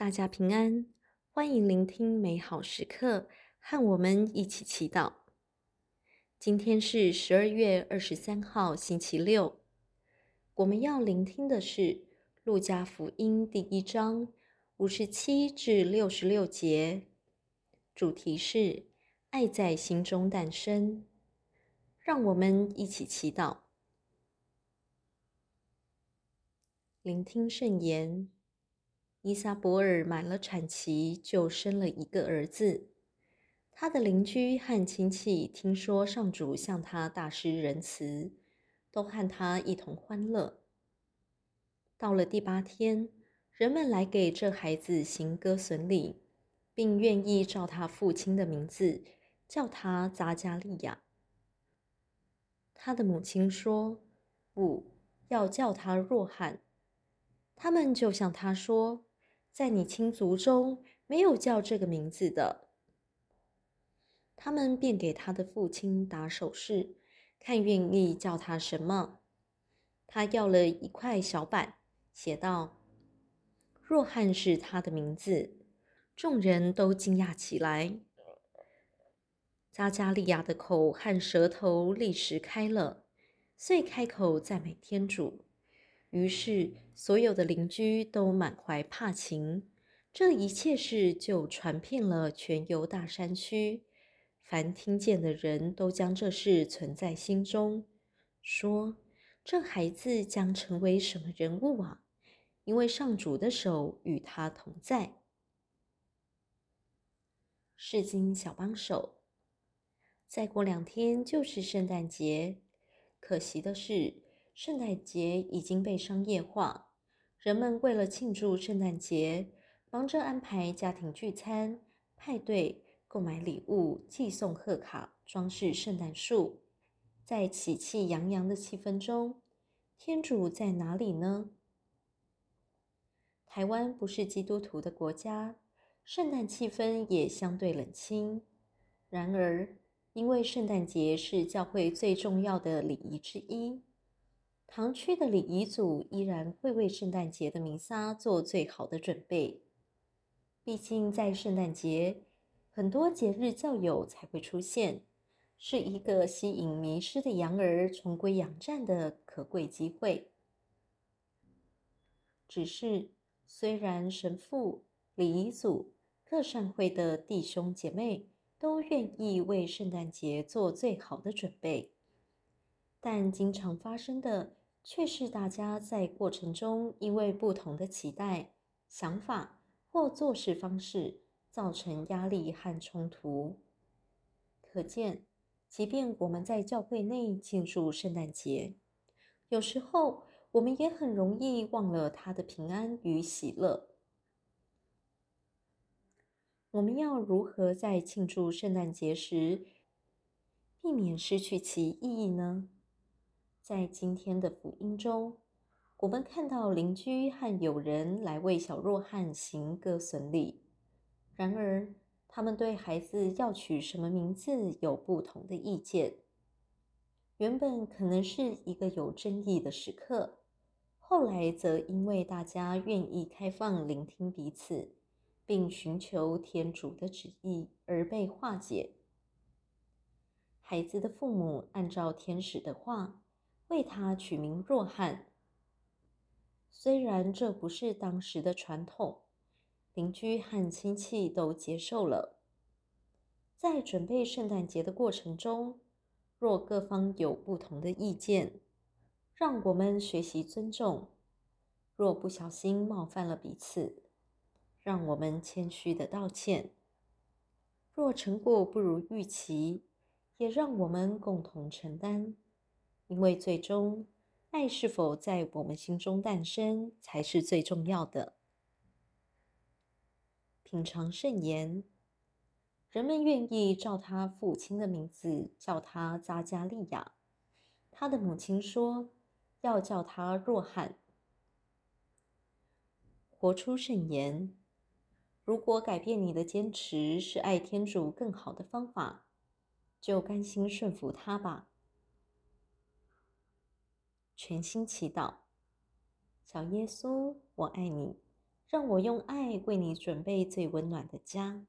大家平安，欢迎聆听美好时刻，和我们一起祈祷。今天是十二月二十三号，星期六。我们要聆听的是《路加福音》第一章五十七至六十六节，主题是“爱在心中诞生”。让我们一起祈祷，聆听圣言。伊撒伯尔满了产期，就生了一个儿子。他的邻居和亲戚听说上主向他大施仁慈，都和他一同欢乐。到了第八天，人们来给这孩子行割损礼，并愿意照他父亲的名字叫他扎加利亚。他的母亲说：“不，要叫他若翰。”他们就向他说。在你亲族中没有叫这个名字的。他们便给他的父亲打手势，看愿意叫他什么。他要了一块小板，写道：“若翰是他的名字。”众人都惊讶起来。匝加利亚的口和舌头立时开了，遂开口赞美天主。于是，所有的邻居都满怀怕情。这一切事就传遍了全游大山区，凡听见的人都将这事存在心中，说：“这孩子将成为什么人物啊？因为上主的手与他同在。”圣经小帮手，再过两天就是圣诞节，可惜的是。圣诞节已经被商业化，人们为了庆祝圣诞节，忙着安排家庭聚餐、派对、购买礼物、寄送贺卡、装饰圣诞树。在喜气洋洋的气氛中，天主在哪里呢？台湾不是基督徒的国家，圣诞气氛也相对冷清。然而，因为圣诞节是教会最重要的礼仪之一。堂区的礼仪组依然会为圣诞节的弥撒做最好的准备。毕竟，在圣诞节，很多节日教友才会出现，是一个吸引迷失的羊儿重归羊站的可贵机会。只是，虽然神父、礼仪组、各善会的弟兄姐妹都愿意为圣诞节做最好的准备，但经常发生的。却是大家在过程中因为不同的期待、想法或做事方式，造成压力和冲突。可见，即便我们在教会内庆祝圣诞节，有时候我们也很容易忘了他的平安与喜乐。我们要如何在庆祝圣诞节时，避免失去其意义呢？在今天的福音中，我们看到邻居和友人来为小若翰行割损礼。然而，他们对孩子要取什么名字有不同的意见。原本可能是一个有争议的时刻，后来则因为大家愿意开放聆听彼此，并寻求天主的旨意而被化解。孩子的父母按照天使的话，为他取名若翰，虽然这不是当时的传统，邻居和亲戚都接受了。在准备圣诞节的过程中，若各方有不同的意见，让我们学习尊重；若不小心冒犯了彼此，让我们谦虚地道歉；若成果不如预期，也让我们共同承担。因为最终，爱是否在我们心中诞生，才是最重要的。品尝圣言，人们愿意照他父亲的名字叫他扎加利亚。他的母亲说，要叫他若翰。活出圣言，如果改变你的坚持是爱天主更好的方法，就甘心顺服他吧。全心祈祷，小耶稣，我爱你，让我用爱为你准备最温暖的家。